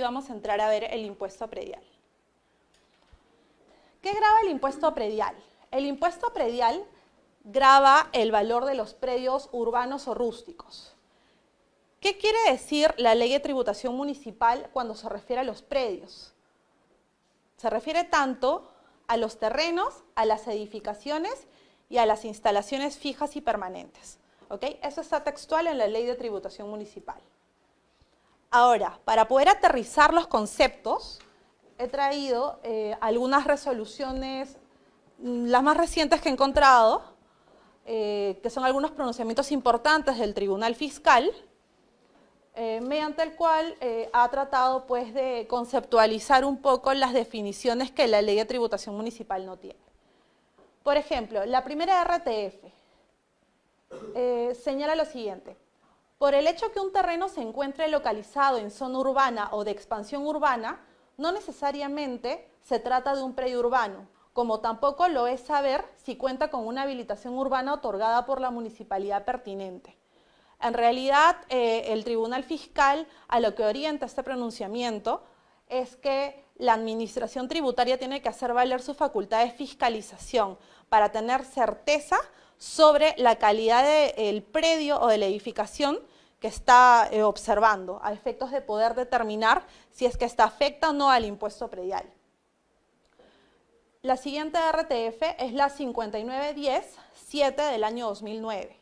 vamos a entrar a ver el impuesto predial. ¿Qué graba el impuesto predial? El impuesto predial graba el valor de los predios urbanos o rústicos. ¿Qué quiere decir la ley de tributación municipal cuando se refiere a los predios? Se refiere tanto a los terrenos, a las edificaciones y a las instalaciones fijas y permanentes. Eso está textual en la ley de tributación municipal. Ahora, para poder aterrizar los conceptos, he traído eh, algunas resoluciones, mm, las más recientes que he encontrado, eh, que son algunos pronunciamientos importantes del Tribunal Fiscal, eh, mediante el cual ha tratado pues, de conceptualizar un poco las definiciones que la ley de tributación municipal no tiene. Por ejemplo, la primera RTF señala lo siguiente. Por el hecho que un terreno se encuentre localizado en zona urbana o de expansión urbana, no necesariamente se trata de un predio urbano, como tampoco lo es saber si cuenta con una habilitación urbana otorgada por la municipalidad pertinente. En realidad, eh, el Tribunal Fiscal a lo que orienta este pronunciamiento es que la Administración Tributaria tiene que hacer valer su facultad de fiscalización para tener certeza sobre la calidad del predio o de la edificación está eh, observando a efectos de poder determinar si es que está afecta o no al impuesto predial. La siguiente RTF es la 5910-7 del año 2009.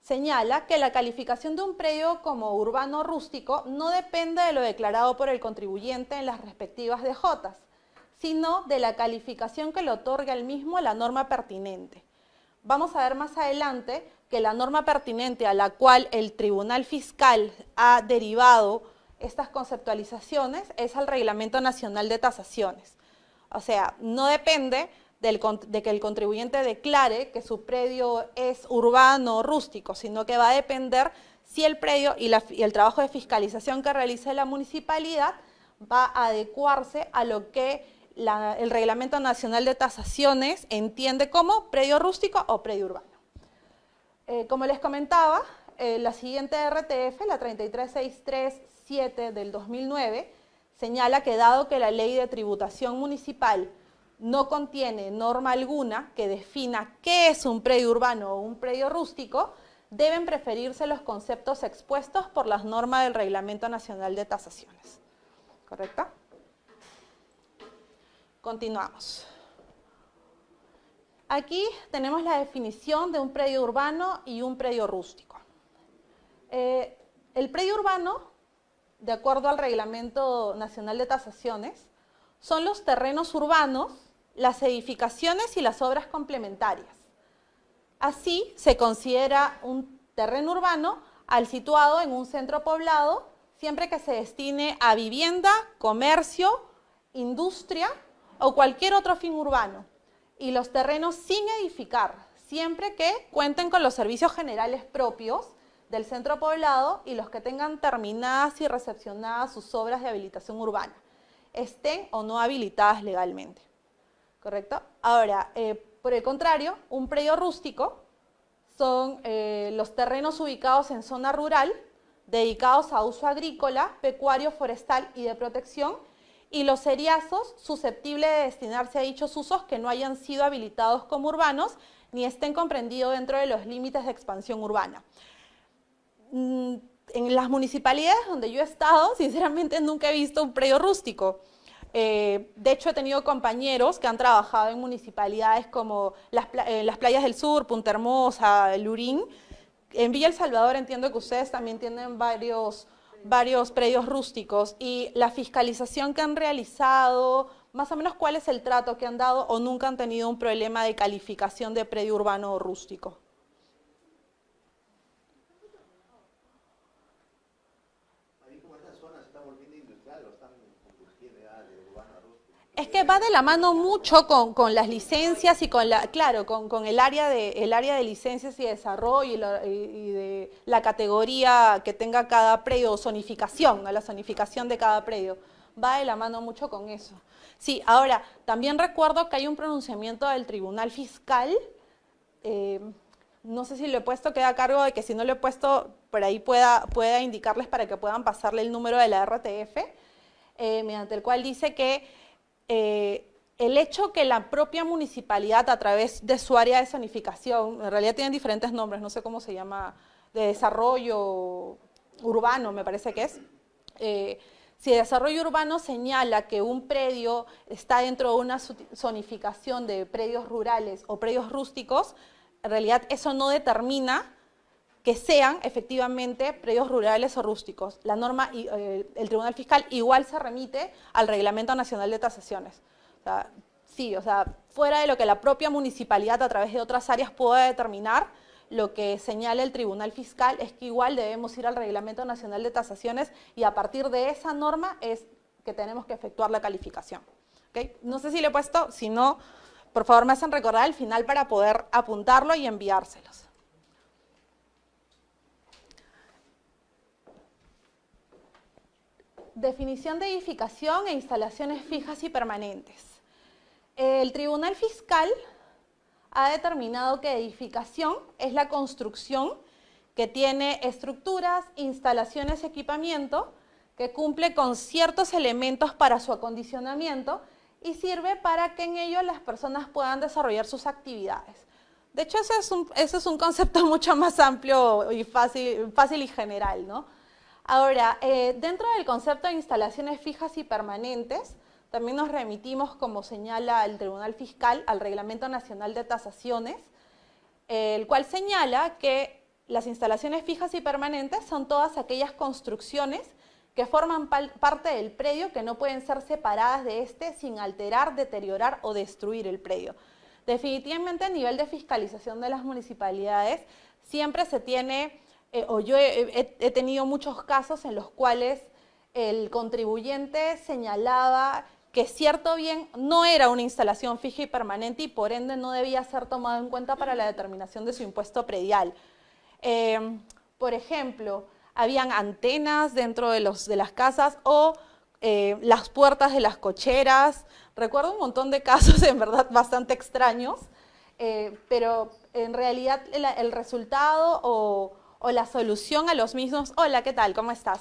Señala que la calificación de un predio como urbano rústico no depende de lo declarado por el contribuyente en las respectivas DJs, sino de la calificación que le otorga el mismo la norma pertinente. Vamos a ver más adelante que la norma pertinente a la cual el Tribunal Fiscal ha derivado estas conceptualizaciones es el Reglamento Nacional de Tasaciones. O sea, no depende de que el contribuyente declare que su predio es urbano o rústico, sino que va a depender si el predio y, el trabajo de fiscalización que realice la municipalidad va a adecuarse a lo que el Reglamento Nacional de Tasaciones entiende como predio rústico o predio urbano. Eh, como les comentaba, eh, la siguiente RTF, la 33637 del 2009, señala que dado que la ley de tributación municipal no contiene norma alguna que defina qué es un predio urbano o un predio rústico, deben preferirse los conceptos expuestos por las normas del Reglamento Nacional de Tasaciones. ¿Correcto? Continuamos. Aquí tenemos la definición de un predio urbano y un predio rústico. Eh, el predio urbano, de acuerdo al Reglamento Nacional de Tasaciones, son los terrenos urbanos, las edificaciones y las obras complementarias. Así se considera un terreno urbano al situado en un centro poblado, siempre que se destine a vivienda, comercio, industria o cualquier otro fin urbano y los terrenos sin edificar, siempre que cuenten con los servicios generales propios del centro poblado y los que tengan terminadas y recepcionadas sus obras de habilitación urbana, estén o no habilitadas legalmente. ¿Correcto? Ahora, eh, por el contrario, un predio rústico son eh, los terrenos ubicados en zona rural, dedicados a uso agrícola, pecuario, forestal y de protección, y los seriazos susceptibles de destinarse a dichos usos que no hayan sido habilitados como urbanos ni estén comprendidos dentro de los límites de expansión urbana. Mm, en las municipalidades donde yo he estado, sinceramente nunca he visto un predio rústico. Eh, de hecho, he tenido compañeros que han trabajado en municipalidades como las, eh, las playas del sur, Punta Hermosa, Lurín. En Villa El Salvador entiendo que ustedes también tienen varios varios predios rústicos y la fiscalización que han realizado, más o menos cuál es el trato que han dado o nunca han tenido un problema de calificación de predio urbano o rústico. Es que va de la mano mucho con, las licencias y con la, claro, con, el, área de, el área de licencias y desarrollo y, de la categoría que tenga cada predio, zonificación, la zonificación de cada predio. Va de la mano mucho con eso. Sí, ahora, también recuerdo que hay un pronunciamiento del Tribunal Fiscal, eh, no sé si lo he puesto, queda a cargo de que si no lo he puesto, por ahí pueda, pueda indicarles para que puedan pasarle el número de la RTF, eh, mediante el cual dice que eh, el hecho que la propia municipalidad a través de su área de zonificación, en realidad tienen diferentes nombres, no sé cómo se llama, de desarrollo urbano me parece que es, eh, si el desarrollo urbano señala que un predio está dentro de una zonificación de predios rurales o predios rústicos, en realidad eso no determina que sean efectivamente predios rurales o rústicos. La norma, eh, el Tribunal Fiscal igual se remite al Reglamento Nacional de Tasaciones. sí, o sea, fuera de lo que la propia municipalidad a través de otras áreas pueda determinar, lo que señala el Tribunal Fiscal es que igual debemos ir al Reglamento Nacional de Tasaciones y a partir de esa norma es que tenemos que efectuar la calificación. No sé si le he puesto, si no, por favor me hacen recordar al final para poder apuntarlo y enviárselos. Definición de edificación e instalaciones fijas y permanentes. El Tribunal Fiscal ha determinado que edificación es la construcción que tiene estructuras, instalaciones, equipamiento, que cumple con ciertos elementos para su acondicionamiento y sirve para que en ello las personas puedan desarrollar sus actividades. De hecho, ese es un, concepto mucho más amplio y fácil y general. ¿no? Ahora, eh, dentro del concepto de instalaciones fijas y permanentes, también nos remitimos, como señala el Tribunal Fiscal, al Reglamento Nacional de Tasaciones, el cual señala que las instalaciones fijas y permanentes son todas aquellas construcciones que forman parte del predio que no pueden ser separadas de este sin alterar, deteriorar o destruir el predio. Definitivamente a nivel de fiscalización de las municipalidades siempre se tiene, eh, o yo he tenido muchos casos en los cuales el contribuyente señalaba que cierto bien no era una instalación fija y permanente y por ende no debía ser tomado en cuenta para la determinación de su impuesto predial. Em, por ejemplo, habían antenas dentro de, los, de las casas o eh, las puertas de las cocheras. Recuerdo un montón de casos en verdad bastante extraños, eh, pero en realidad el, resultado o, o la solución a los mismos, hola, ¿qué tal? ¿Cómo estás?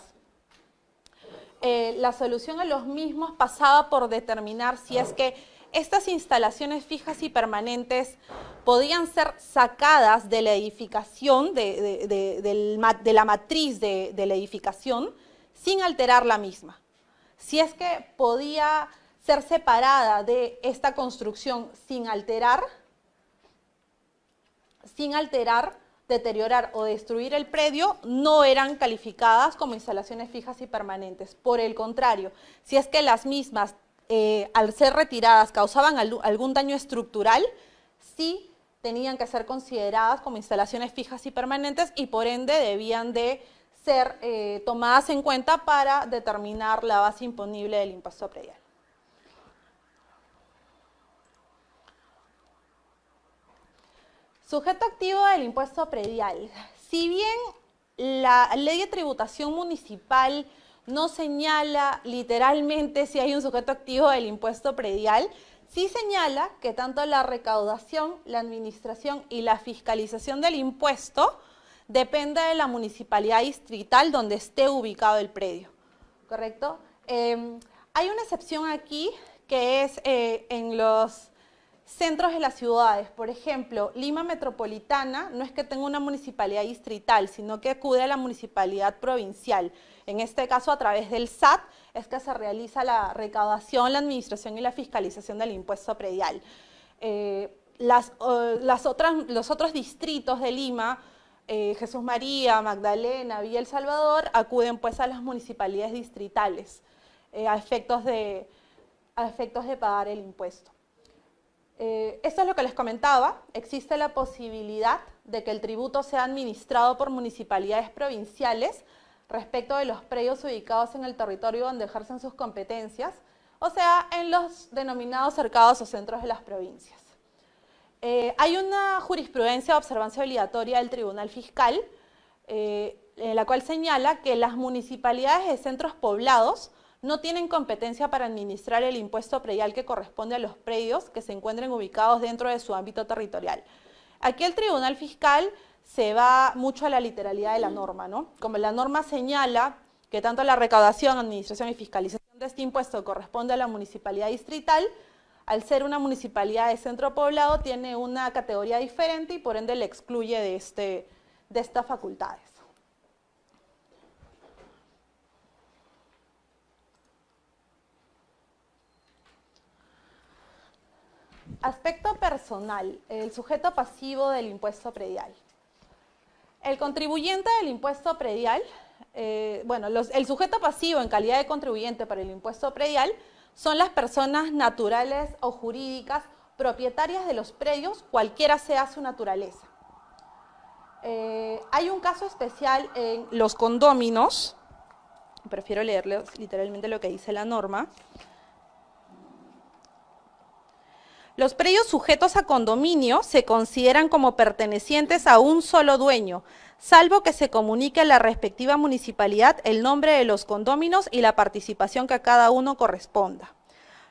Eh, la solución a los mismos pasaba por determinar si es que estas instalaciones fijas y permanentes podían ser sacadas de la edificación, de, la matriz de, la edificación, sin alterar la misma. Si es que podía ser separada de esta construcción sin alterar, sin alterar, deteriorar o destruir el predio no eran calificadas como instalaciones fijas y permanentes. Por el contrario, si es que las mismas, eh, al ser retiradas, causaban algún daño estructural, sí tenían que ser consideradas como instalaciones fijas y permanentes y por ende debían de ser eh, tomadas en cuenta para determinar la base imponible del impuesto predial. Sujeto activo del impuesto predial. Si bien la ley de tributación municipal no señala literalmente si hay un sujeto activo del impuesto predial, sí señala que tanto la recaudación, la administración y la fiscalización del impuesto depende de la municipalidad distrital donde esté ubicado el predio. ¿Correcto? Em, hay una excepción aquí que es eh, en los centros de las ciudades. Por ejemplo, Lima Metropolitana no es que tenga una municipalidad distrital, sino que acude a la municipalidad provincial. En este caso, a través del SAT, es que se realiza la recaudación, la administración y la fiscalización del impuesto predial. Eh, las, otras, los otros distritos de Lima, eh, Jesús María, Magdalena, Villa El Salvador, acuden pues a las municipalidades distritales eh, a, efectos de, a efectos de pagar el impuesto. Eh, esto es lo que les comentaba. Existe la posibilidad de que el tributo sea administrado por municipalidades provinciales respecto de los predios ubicados en el territorio donde ejercen sus competencias, o sea, en los denominados cercados o centros de las provincias. Eh, hay una jurisprudencia de observancia obligatoria del Tribunal Fiscal, eh, en la cual señala que las municipalidades de centros poblados no tienen competencia para administrar el impuesto predial que corresponde a los predios que se encuentren ubicados dentro de su ámbito territorial. Aquí el Tribunal Fiscal se va mucho a la literalidad de la norma, ¿no? Como la norma señala que tanto la recaudación, administración y fiscalización de este impuesto corresponde a la municipalidad distrital, al ser una municipalidad de centro poblado tiene una categoría diferente y por ende le excluye de, este, de estas facultades. Aspecto personal, el sujeto pasivo del impuesto predial. El contribuyente del impuesto predial, eh, bueno, el sujeto pasivo en calidad de contribuyente para el impuesto predial son las personas naturales o jurídicas propietarias de los predios, cualquiera sea su naturaleza. Eh, hay un caso especial en los condóminos, prefiero leerles literalmente lo que dice la norma, Los predios sujetos a condominio se consideran como pertenecientes a un solo dueño, salvo que se comunique a la respectiva municipalidad el nombre de los condóminos y la participación que a cada uno corresponda.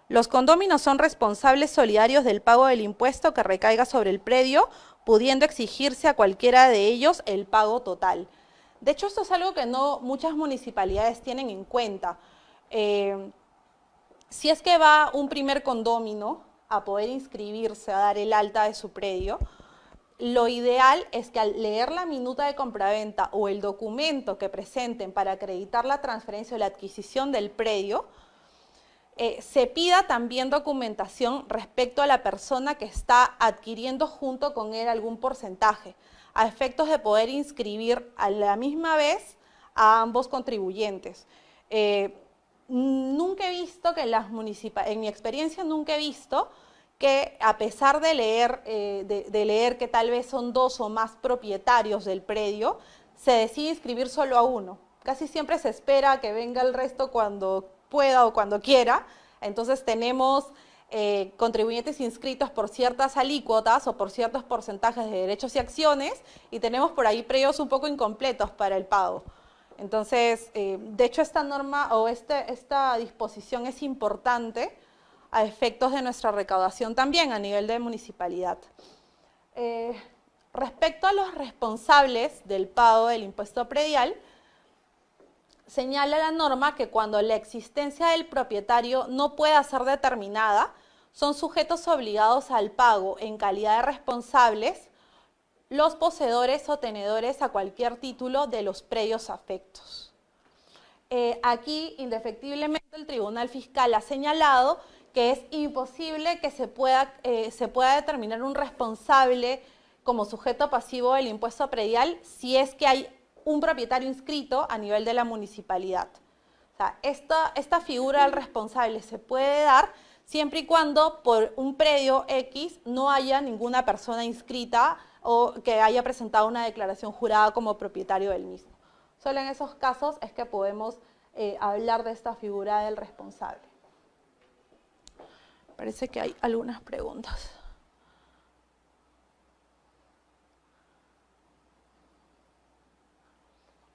Los condóminos son responsables solidarios del pago del impuesto que recaiga sobre el predio, pudiendo exigirse a cualquiera de ellos el pago total. De hecho, esto es algo que no muchas municipalidades tienen en cuenta. Eh, si es que va un primer condomino, a poder inscribirse, a dar el alta de su predio, lo ideal es que al leer la minuta de compraventa o el documento que presenten para acreditar la transferencia o la adquisición del predio, eh, se pida también documentación respecto a la persona que está adquiriendo junto con él algún porcentaje, a efectos de poder inscribir a la misma vez a ambos contribuyentes. Eh, nunca he visto que las municipalidades, en mi experiencia nunca he visto que a pesar de leer, eh, de, leer que tal vez son dos o más propietarios del predio, se decide inscribir solo a uno. Casi siempre se espera que venga el resto cuando pueda o cuando quiera. Entonces tenemos eh, contribuyentes inscritos por ciertas alícuotas o por ciertos porcentajes de derechos y acciones y tenemos por ahí predios un poco incompletos para el pago. Entonces, eh, de hecho, esta norma o este, esta disposición es importante a efectos de nuestra recaudación también a nivel de municipalidad. Eh, respecto a los responsables del pago del impuesto predial, señala la norma que cuando la existencia del propietario no pueda ser determinada, son sujetos obligados al pago en calidad de responsables los poseedores o tenedores a cualquier título de los predios afectos. Eh, aquí, indefectiblemente, el Tribunal Fiscal ha señalado que es imposible que se pueda, eh, se pueda determinar un responsable como sujeto pasivo del impuesto predial si es que hay un propietario inscrito a nivel de la municipalidad. O sea, esta, esta figura del responsable se puede dar siempre y cuando por un predio X no haya ninguna persona inscrita o que haya presentado una declaración jurada como propietario del mismo. Solo en esos casos es que podemos eh, hablar de esta figura del responsable. Parece que hay algunas preguntas.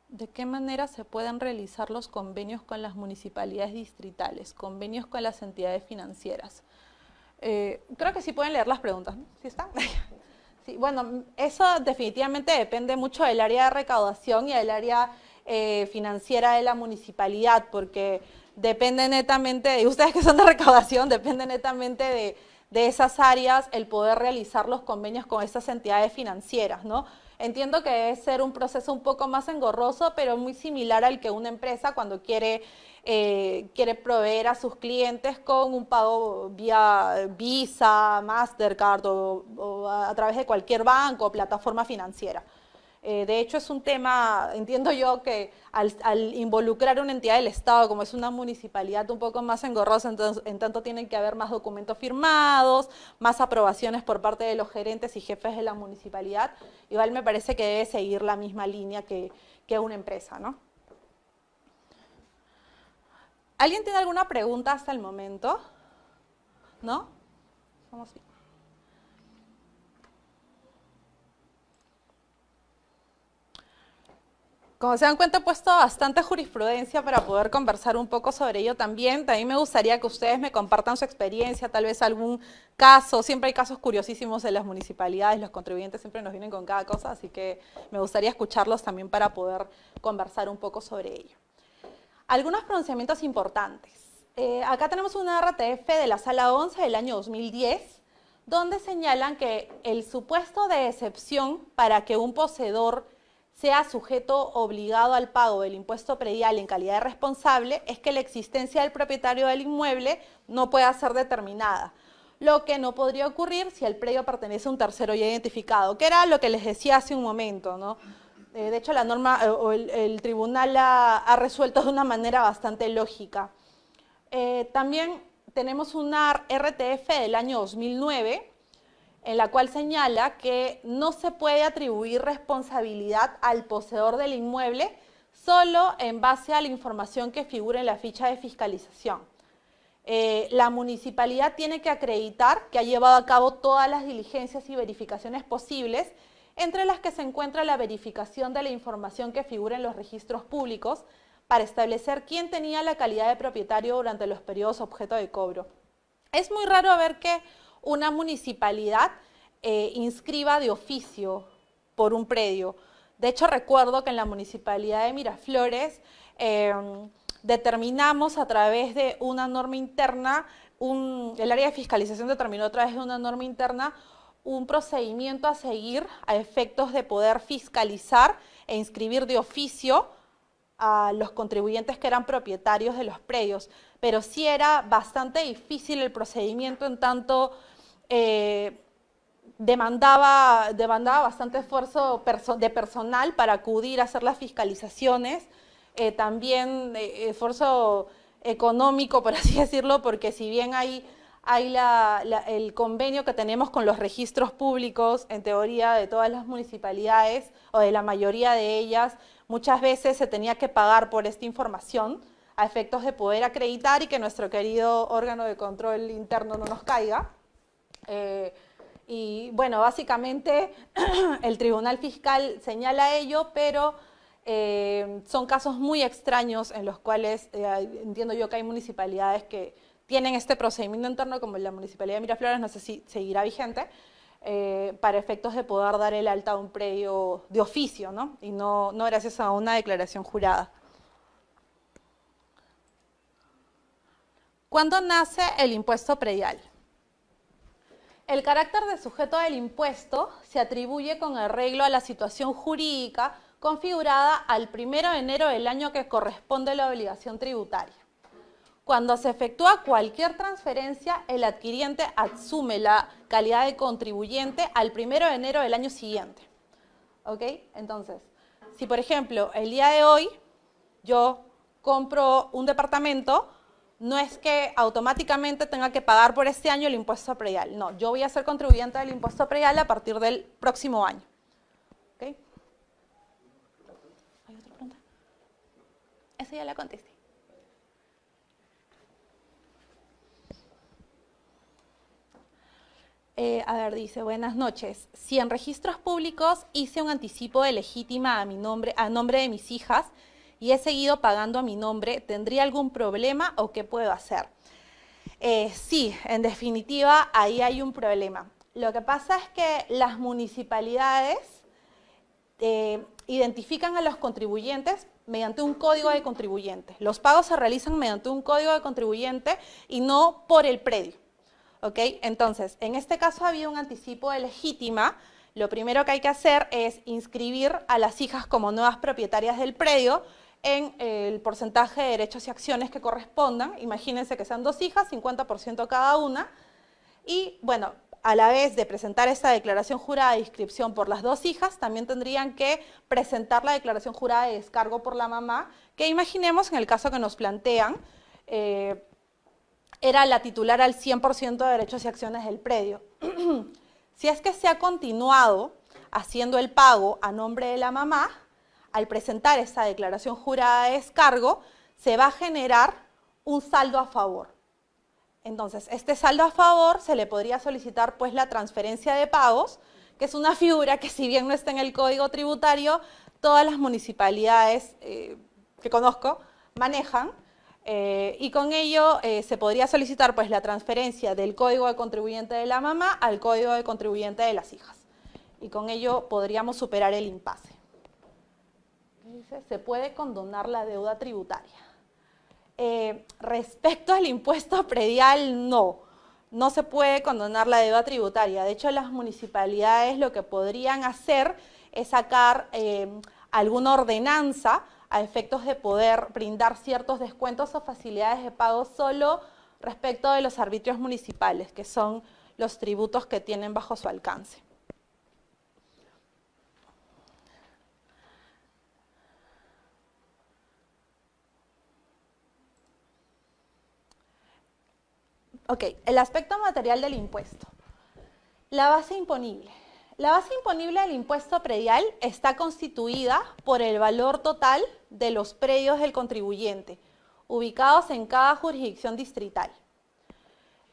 ¿De qué manera se pueden realizar los convenios con las municipalidades distritales, convenios con las entidades financieras? Eh, creo que sí pueden leer las preguntas, ¿sí están? Sí, bueno, eso definitivamente depende mucho del área de recaudación y del área eh, financiera de la municipalidad, porque depende netamente, de ustedes que son de recaudación, depende netamente de, de esas áreas el poder realizar los convenios con estas entidades financieras, ¿no? Entiendo que debe ser un proceso un poco más engorroso, pero muy similar al que una empresa cuando quiere, eh, quiere proveer a sus clientes con un pago vía Visa, Mastercard o a través de cualquier banco o plataforma financiera. Eh, de hecho, es un tema, entiendo yo, que al, involucrar una entidad del Estado, como es una municipalidad un poco más engorrosa, entonces, en tanto tienen que haber más documentos firmados, más aprobaciones por parte de los gerentes y jefes de la municipalidad, igual me parece que debe seguir la misma línea que, que una empresa, ¿no? ¿Alguien tiene alguna pregunta hasta el momento? ¿No? Vamos bien. Como se dan cuenta, he puesto bastante jurisprudencia para poder conversar un poco sobre ello también. También me gustaría que ustedes me compartan su experiencia, tal vez algún caso. Siempre hay casos curiosísimos de las municipalidades, los contribuyentes siempre nos vienen con cada cosa, así que me gustaría escucharlos también para poder conversar un poco sobre ello. Algunos pronunciamientos importantes. Eh, acá tenemos una RTF de la Sala 11 del año 2010, donde señalan que el supuesto de excepción para que un poseedor sea sujeto obligado al pago del impuesto predial en calidad de responsable es que la existencia del propietario del inmueble no pueda ser determinada, lo que no podría ocurrir si el predio pertenece a un tercero ya identificado, que era lo que les decía hace un momento. ¿no? Eh, de hecho, la norma eh, o el, tribunal ha, resuelto de una manera bastante lógica. Eh, también tenemos una RTF del año 2009 en la cual señala que no se puede atribuir responsabilidad al poseedor del inmueble solo en base a la información que figura en la ficha de fiscalización. Eh, la municipalidad tiene que acreditar que ha llevado a cabo todas las diligencias y verificaciones posibles, entre las que se encuentra la verificación de la información que figura en los registros públicos para establecer quién tenía la calidad de propietario durante los periodos objeto de cobro. Es muy raro ver que una municipalidad eh, inscriba de oficio por un predio. De hecho, recuerdo que en la municipalidad de Miraflores em, determinamos a través de una norma interna, el área de fiscalización determinó a través de una norma interna un procedimiento a seguir a efectos de poder fiscalizar e inscribir de oficio a los contribuyentes que eran propietarios de los predios. Pero sí era bastante difícil el procedimiento en tanto eh, demandaba, demandaba bastante esfuerzo de personal para acudir a hacer las fiscalizaciones, eh, también eh, esfuerzo económico, por así decirlo, porque si bien hay, hay el convenio que tenemos con los registros públicos, en teoría, de todas las municipalidades o de la mayoría de ellas, muchas veces se tenía que pagar por esta información a efectos de poder acreditar y que nuestro querido órgano de control interno no nos caiga. Eh, y bueno, básicamente el Tribunal Fiscal señala ello, pero eh, son casos muy extraños en los cuales eh, entiendo yo que hay municipalidades que tienen este procedimiento interno, como la Municipalidad de Miraflores, no sé si seguirá vigente, para efectos de poder dar el alta a un predio de oficio, ¿no? Y no, no gracias a una declaración jurada. ¿Cuándo nace el impuesto predial? El carácter de sujeto del impuesto se atribuye con arreglo a la situación jurídica configurada al 1 de enero del año que corresponde a la obligación tributaria. Cuando se efectúa cualquier transferencia, el adquiriente asume la calidad de contribuyente al 1 de enero del año siguiente. ¿Ok? Entonces, si por ejemplo el día de hoy yo compro un departamento, no es que automáticamente tenga que pagar por este año el impuesto predial. No, yo voy a ser contribuyente del impuesto predial a partir del próximo año. ¿Okay? ¿Hay otra pregunta? Esa ya la contesté. Eh, a ver, dice, buenas noches. Si en registros públicos hice un anticipo de legítima a mi nombre, a nombre de mis hijas, y he seguido pagando a mi nombre, ¿tendría algún problema o qué puedo hacer? Eh, sí, en definitiva, ahí hay un problema. Lo que pasa es que las municipalidades eh, identifican a los contribuyentes mediante un código de contribuyente. Los pagos se realizan mediante un código de contribuyente y no por el predio. ¿Ok? Entonces, en este caso había un anticipo de legítima. Lo primero que hay que hacer es inscribir a las hijas como nuevas propietarias del predio, en el porcentaje de derechos y acciones que correspondan. Imagínense que sean dos hijas, 50% cada una. Y bueno, a la vez de presentar esta declaración jurada de inscripción por las dos hijas, también tendrían que presentar la declaración jurada de descargo por la mamá, que imaginemos en el caso que nos plantean, eh, era la titular al 100% de derechos y acciones del predio. si es que se ha continuado haciendo el pago a nombre de la mamá, al presentar esta declaración jurada de descargo, se va a generar un saldo a favor. Entonces, este saldo a favor se le podría solicitar pues la transferencia de pagos, que es una figura que si bien no está en el código tributario, todas las municipalidades eh, que conozco manejan eh, y con ello eh, se podría solicitar pues, la transferencia del código de contribuyente de la mamá al código de contribuyente de las hijas. Y con ello podríamos superar el impasse. Dice, se puede condonar la deuda tributaria. Eh, respecto al impuesto predial, no. No se puede condonar la deuda tributaria. De hecho, las municipalidades lo que podrían hacer es sacar alguna ordenanza a efectos de poder brindar ciertos descuentos o facilidades de pago solo respecto de los arbitrios municipales, que son los tributos que tienen bajo su alcance. Ok, el aspecto material del impuesto. La base imponible. La base imponible del impuesto predial está constituida por el valor total de los predios del contribuyente, ubicados en cada jurisdicción distrital.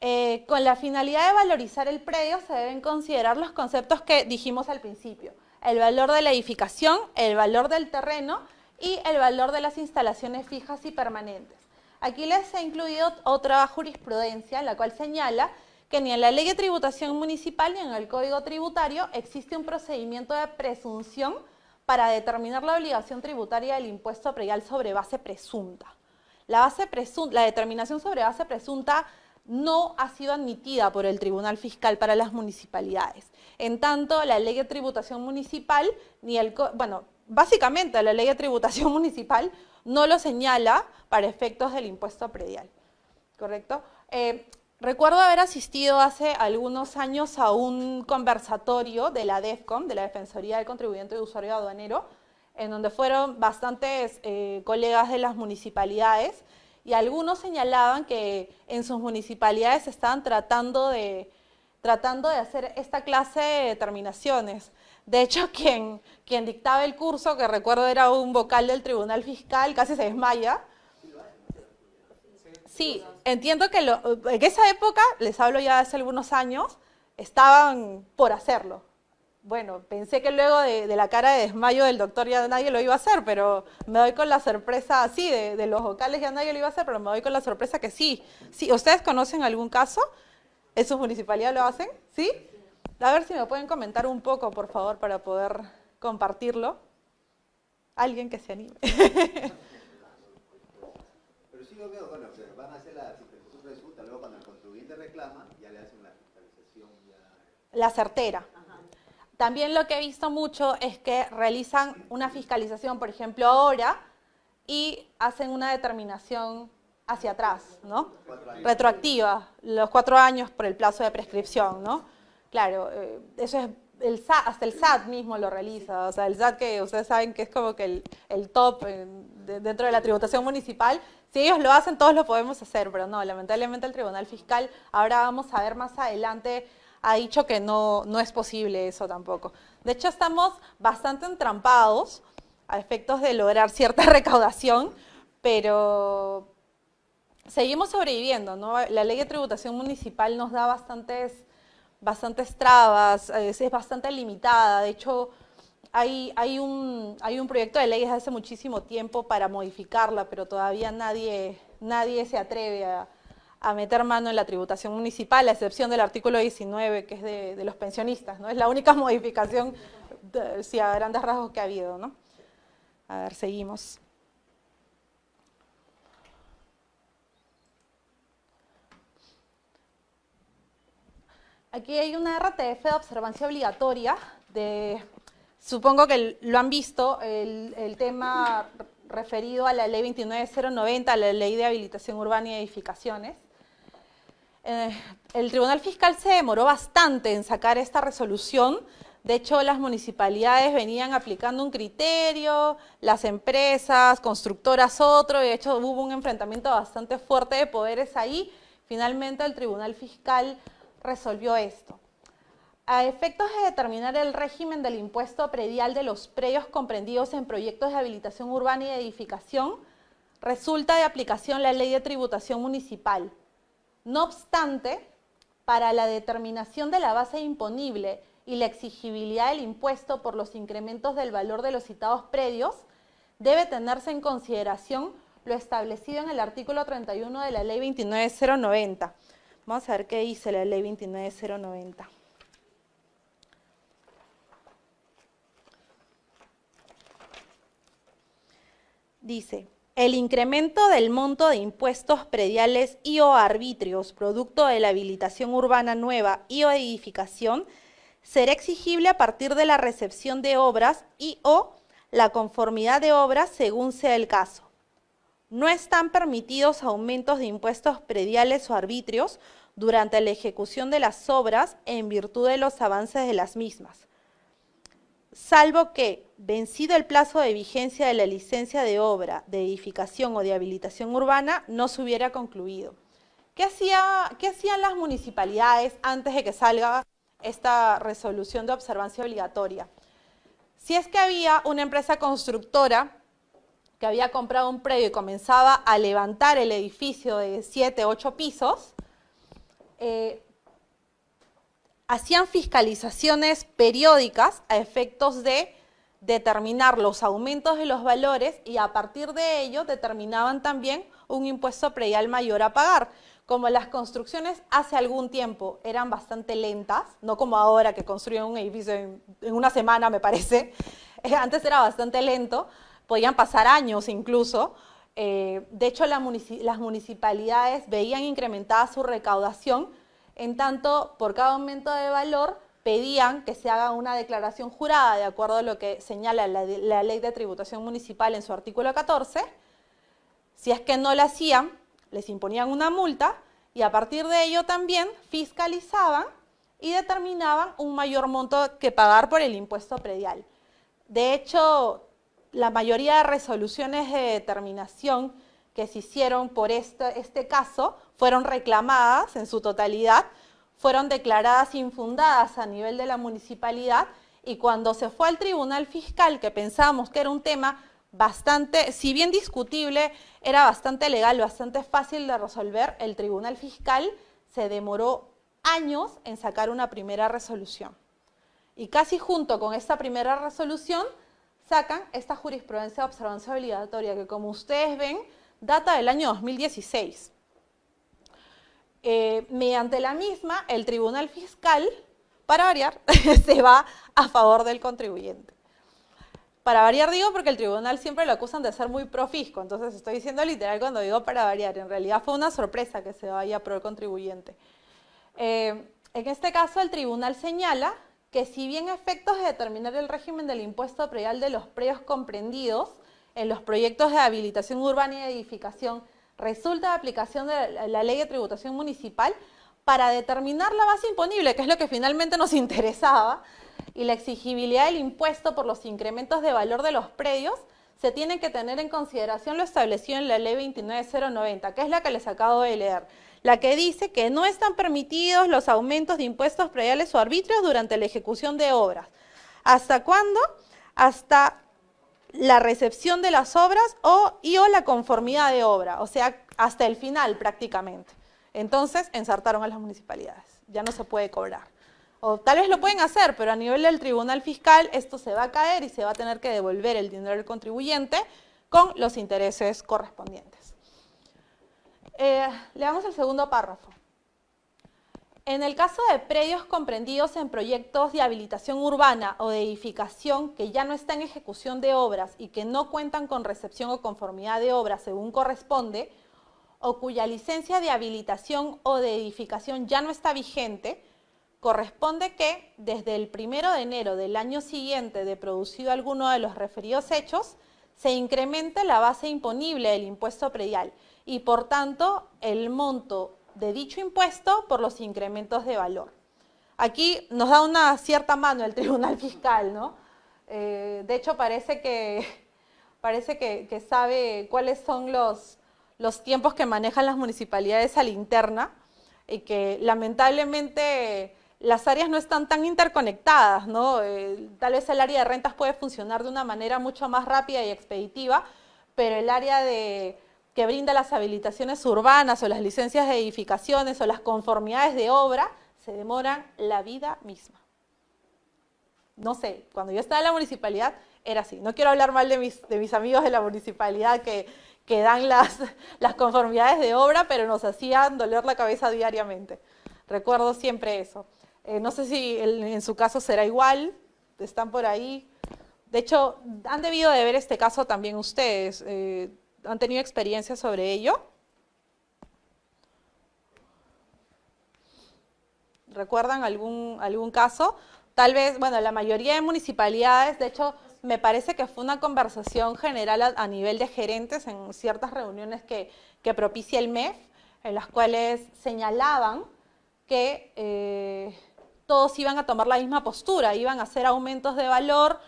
Eh, con la finalidad de valorizar el predio se deben considerar los conceptos que dijimos al principio, el valor de la edificación, el valor del terreno y el valor de las instalaciones fijas y permanentes. Aquí les he incluido otra jurisprudencia, la cual señala que ni en la ley de tributación municipal ni en el código tributario existe un procedimiento de presunción para determinar la obligación tributaria del impuesto predial sobre base presunta. La, base la determinación sobre base presunta no ha sido admitida por el Tribunal Fiscal para las municipalidades. En tanto, la ley de tributación municipal, ni el, bueno, básicamente la ley de tributación municipal no lo señala para efectos del impuesto predial. ¿Correcto? Eh, Recuerdo haber asistido hace algunos años a un conversatorio de la DEFCON, de la Defensoría del Contribuyente y Usuario Aduanero, en donde fueron bastantes eh, colegas de las municipalidades y algunos señalaban que en sus municipalidades estaban tratando de, tratando de hacer esta clase de determinaciones. De hecho, quien, quien dictaba el curso, que recuerdo era un vocal del Tribunal Fiscal, casi se desmaya, Sí, entiendo que en esa época, les hablo ya hace algunos años, estaban por hacerlo. Bueno, pensé que luego de, la cara de desmayo del doctor ya nadie lo iba a hacer, pero me doy con la sorpresa, sí, de, los vocales ya nadie lo iba a hacer, pero me doy con la sorpresa que sí. sí. ¿Ustedes conocen algún caso? ¿En sus municipalidades lo hacen? ¿Sí? A ver si me pueden comentar un poco, por favor, para poder compartirlo. Alguien que se anime. pero sí lo veo, bueno, van a hacer la resulta, luego cuando el contribuyente reclama, ya le hacen la fiscalización. Ya... La certera. También lo que he visto mucho es que realizan una fiscalización, por ejemplo, ahora, y hacen una determinación hacia atrás, ¿no? Retroactiva, los cuatro años por el plazo de prescripción, ¿no? Claro, eh, eso es el hasta el SAT mismo lo realiza, o sea, el SAT que ustedes saben que es como que el, top dentro de la tributación municipal, si ellos lo hacen, todos lo podemos hacer, pero no, lamentablemente el Tribunal Fiscal, ahora vamos a ver más adelante, ha dicho que no, no es posible eso tampoco. De hecho, estamos bastante entrampados a efectos de lograr cierta recaudación, pero seguimos sobreviviendo, ¿no? La ley de tributación municipal nos da bastantes, bastantes trabas, es bastante limitada, de hecho hay, hay, un, hay un proyecto de ley desde hace muchísimo tiempo para modificarla, pero todavía nadie, nadie se atreve a, meter mano en la tributación municipal, a excepción del artículo 19, que es de, los pensionistas, ¿no? Es la única modificación, si a grandes rasgos que ha habido, ¿no? A ver, seguimos. Aquí hay una RTF de observancia obligatoria de Supongo que lo han visto, el, tema referido a la ley 29090, a la ley de habilitación urbana y edificaciones. Eh, el Tribunal Fiscal se demoró bastante en sacar esta resolución. De hecho, las municipalidades venían aplicando un criterio, las empresas, constructoras otro, y de hecho hubo un enfrentamiento bastante fuerte de poderes ahí. Finalmente el Tribunal Fiscal resolvió esto. A efectos de determinar el régimen del impuesto predial de los predios comprendidos en proyectos de habilitación urbana y edificación, resulta de aplicación la ley de tributación municipal. No obstante, para la determinación de la base imponible y la exigibilidad del impuesto por los incrementos del valor de los citados predios, debe tenerse en consideración lo establecido en el artículo 31 de la ley 29090. Vamos a ver qué dice la ley 29090. Dice, el incremento del monto de impuestos prediales y o arbitrios producto de la habilitación urbana nueva y o edificación será exigible a partir de la recepción de obras y o la conformidad de obras según sea el caso. No están permitidos aumentos de impuestos prediales o arbitrios durante la ejecución de las obras en virtud de los avances de las mismas salvo que, vencido el plazo de vigencia de la licencia de obra, de edificación o de habilitación urbana, no se hubiera concluido. ¿Qué, hacían las municipalidades antes de que salga esta resolución de observancia obligatoria? Si es que había una empresa constructora que había comprado un predio y comenzaba a levantar el edificio de 7, 8 pisos, eh, hacían fiscalizaciones periódicas a efectos de determinar los aumentos de los valores y a partir de ello determinaban también un impuesto predial mayor a pagar. Como las construcciones hace algún tiempo eran bastante lentas, no como ahora que construyen un edificio en, una semana, me parece, antes era bastante lento, podían pasar años incluso. Eh, de hecho, las municipalidades veían incrementada su recaudación en tanto, por cada aumento de valor, pedían que se haga una declaración jurada de acuerdo a lo que señala la, ley de tributación municipal en su artículo 14. Si es que no la hacían, les imponían una multa y a partir de ello también fiscalizaban y determinaban un mayor monto que pagar por el impuesto predial. De hecho, la mayoría de resoluciones de determinación que se hicieron por este, este caso fueron reclamadas en su totalidad, fueron declaradas infundadas a nivel de la municipalidad y cuando se fue al tribunal fiscal, que pensábamos que era un tema bastante, si bien discutible, era bastante legal, bastante fácil de resolver, el tribunal fiscal se demoró años en sacar una primera resolución. Y casi junto con esta primera resolución sacan esta jurisprudencia de observancia obligatoria, que como ustedes ven, data del año 2016. Eh, mediante la misma, el tribunal fiscal, para variar, se va a favor del contribuyente. Para variar digo porque el tribunal siempre lo acusan de ser muy profisco, entonces estoy diciendo literal cuando digo para variar, en realidad fue una sorpresa que se vaya pro el contribuyente. Eh, en este caso el tribunal señala que si bien efectos de determinar el régimen del impuesto predial de los predios comprendidos en los proyectos de habilitación urbana y edificación resulta de aplicación de la ley de tributación municipal para determinar la base imponible, que es lo que finalmente nos interesaba, y la exigibilidad del impuesto por los incrementos de valor de los predios, se tiene que tener en consideración lo establecido en la ley 29090, que es la que les acabo de leer, la que dice que no están permitidos los aumentos de impuestos prediales o arbitrios durante la ejecución de obras. ¿Hasta cuándo? Hasta la recepción de las obras o, y o la conformidad de obra, o sea, hasta el final prácticamente. Entonces, ensartaron a las municipalidades, ya no se puede cobrar. O tal vez lo pueden hacer, pero a nivel del tribunal fiscal esto se va a caer y se va a tener que devolver el dinero del contribuyente con los intereses correspondientes. Eh, leamos el segundo párrafo. En el caso de predios comprendidos en proyectos de habilitación urbana o de edificación que ya no están en ejecución de obras y que no cuentan con recepción o conformidad de obras según corresponde, o cuya licencia de habilitación o de edificación ya no está vigente, corresponde que desde el primero de enero del año siguiente de producido alguno de los referidos hechos, se incremente la base imponible del impuesto predial y por tanto el monto de dicho impuesto por los incrementos de valor. Aquí nos da una cierta mano el Tribunal Fiscal, ¿no? Eh, de hecho, parece que, parece que, sabe cuáles son los, los tiempos que manejan las municipalidades a la interna y que lamentablemente las áreas no están tan interconectadas, ¿no? Eh, tal vez el área de rentas puede funcionar de una manera mucho más rápida y expeditiva, pero el área de que brinda las habilitaciones urbanas o las licencias de edificaciones o las conformidades de obra se demoran la vida misma. no sé, cuando yo estaba en la municipalidad era así. No quiero hablar mal de mis, de mis amigos de la municipalidad que, que dan las, las conformidades de obra, pero nos hacían doler la cabeza diariamente. Recuerdo siempre eso. Eh, no sé si en su caso será igual, están por ahí. De hecho, han debido de ver este caso también ustedes. Eh, ¿Han tenido experiencia sobre ello? ¿Recuerdan algún, algún caso? Tal vez, bueno, la mayoría de municipalidades, de hecho, me parece que fue una conversación general a, nivel de gerentes en ciertas reuniones que, propicia el MEF, en las cuales señalaban que eh, todos iban a tomar la misma postura, iban a hacer aumentos de valor,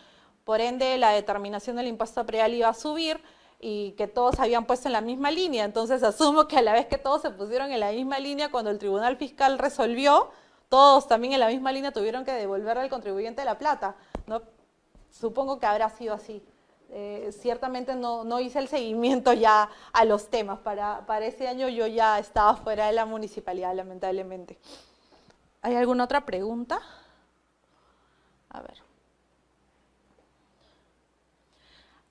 por ende la determinación del impuesto preal iba a subir y que todos habían puesto en la misma línea. Entonces asumo que a la vez que todos se pusieron en la misma línea, cuando el Tribunal Fiscal resolvió, todos también en la misma línea tuvieron que devolverle al contribuyente la plata. ¿no? Supongo que habrá sido así. Eh, ciertamente no, hice el seguimiento ya a los temas. Para, para ese año yo ya estaba fuera de la municipalidad, lamentablemente. ¿Hay alguna otra pregunta? A ver.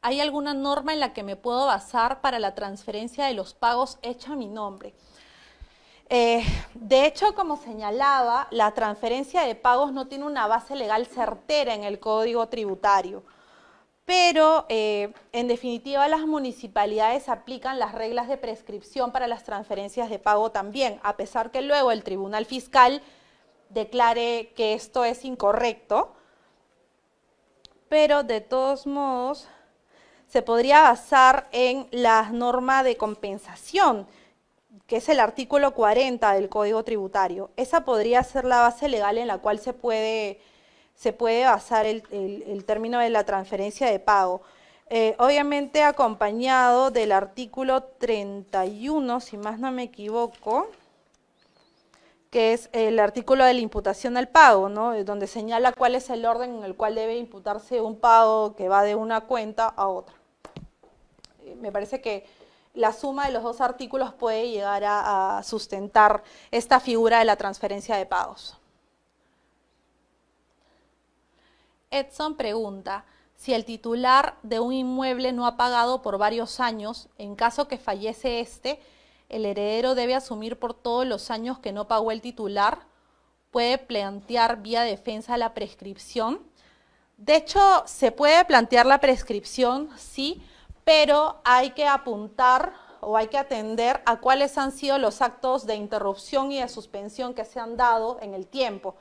¿Hay alguna norma en la que me puedo basar para la transferencia de los pagos hecha a mi nombre? Eh, de hecho, como señalaba, la transferencia de pagos no tiene una base legal certera en el Código Tributario, pero eh, en definitiva las municipalidades aplican las reglas de prescripción para las transferencias de pago también, a pesar que luego el Tribunal Fiscal declare que esto es incorrecto, pero de todos modos se podría basar en la norma de compensación, que es el artículo 40 del Código Tributario. Esa podría ser la base legal en la cual se puede, se puede basar el, término de la transferencia de pago. Eh, obviamente acompañado del artículo 31, si más no me equivoco, que es el artículo de la imputación al pago, ¿no? donde señala cuál es el orden en el cual debe imputarse un pago que va de una cuenta a otra. Me parece que la suma de los dos artículos puede llegar a, sustentar esta figura de la transferencia de pagos. Edson pregunta, si el titular de un inmueble no ha pagado por varios años, en caso que fallece este, el heredero debe asumir por todos los años que no pagó el titular, puede plantear vía defensa la prescripción. De hecho, se puede plantear la prescripción, sí, pero hay que apuntar o hay que atender a cuáles han sido los actos de interrupción y de suspensión que se han dado en el tiempo.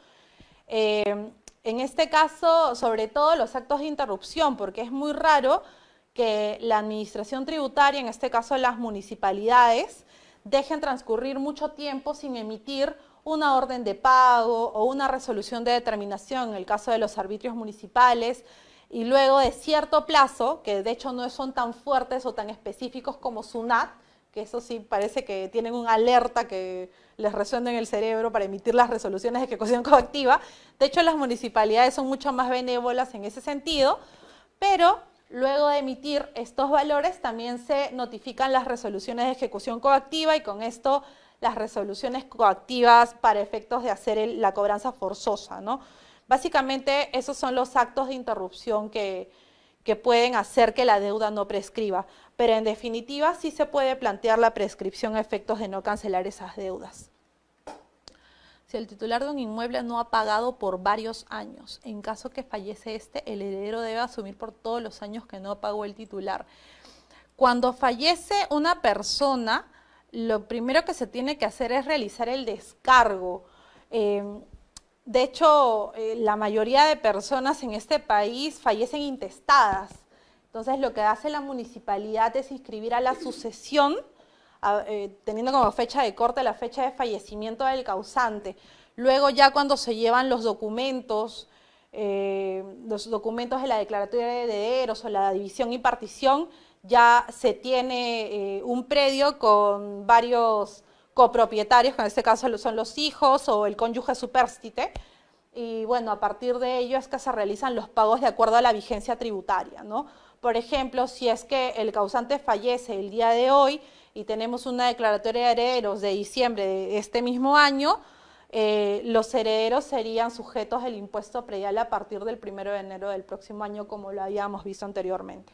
Eh, en este caso, sobre todo los actos de interrupción, porque es muy raro que la administración tributaria, en este caso las municipalidades, dejen transcurrir mucho tiempo sin emitir una orden de pago o una resolución de determinación en el caso de los arbitrios municipales, y luego de cierto plazo, que de hecho no son tan fuertes o tan específicos como SUNAT, que eso sí parece que tienen una alerta que les resuena en el cerebro para emitir las resoluciones de ejecución coactiva. De hecho, las municipalidades son mucho más benévolas en ese sentido, pero luego de emitir estos valores también se notifican las resoluciones de ejecución coactiva y con esto las resoluciones coactivas para efectos de hacer la cobranza forzosa, ¿no? Básicamente esos son los actos de interrupción que, pueden hacer que la deuda no prescriba, pero en definitiva sí se puede plantear la prescripción a efectos de no cancelar esas deudas. Si el titular de un inmueble no ha pagado por varios años, en caso que fallece este, el heredero debe asumir por todos los años que no pagó el titular. Cuando fallece una persona, lo primero que se tiene que hacer es realizar el descargo. Eh, de hecho, eh, la mayoría de personas en este país fallecen intestadas. Entonces, lo que hace la municipalidad es inscribir a la sucesión, eh, teniendo como fecha de corte la fecha de fallecimiento del causante. Luego, ya cuando se llevan los documentos, eh, los documentos de la declaratoria de herederos o la división y partición, ya se tiene un predio con varios copropietarios, que en este caso son los hijos o el cónyuge superstite, y bueno, a partir de ello es que se realizan los pagos de acuerdo a la vigencia tributaria, ¿no? Por ejemplo, si es que el causante fallece el día de hoy y tenemos una declaratoria de herederos de diciembre de este mismo año, eh, los herederos serían sujetos del impuesto predial a partir del 1 de enero del próximo año, como lo habíamos visto anteriormente.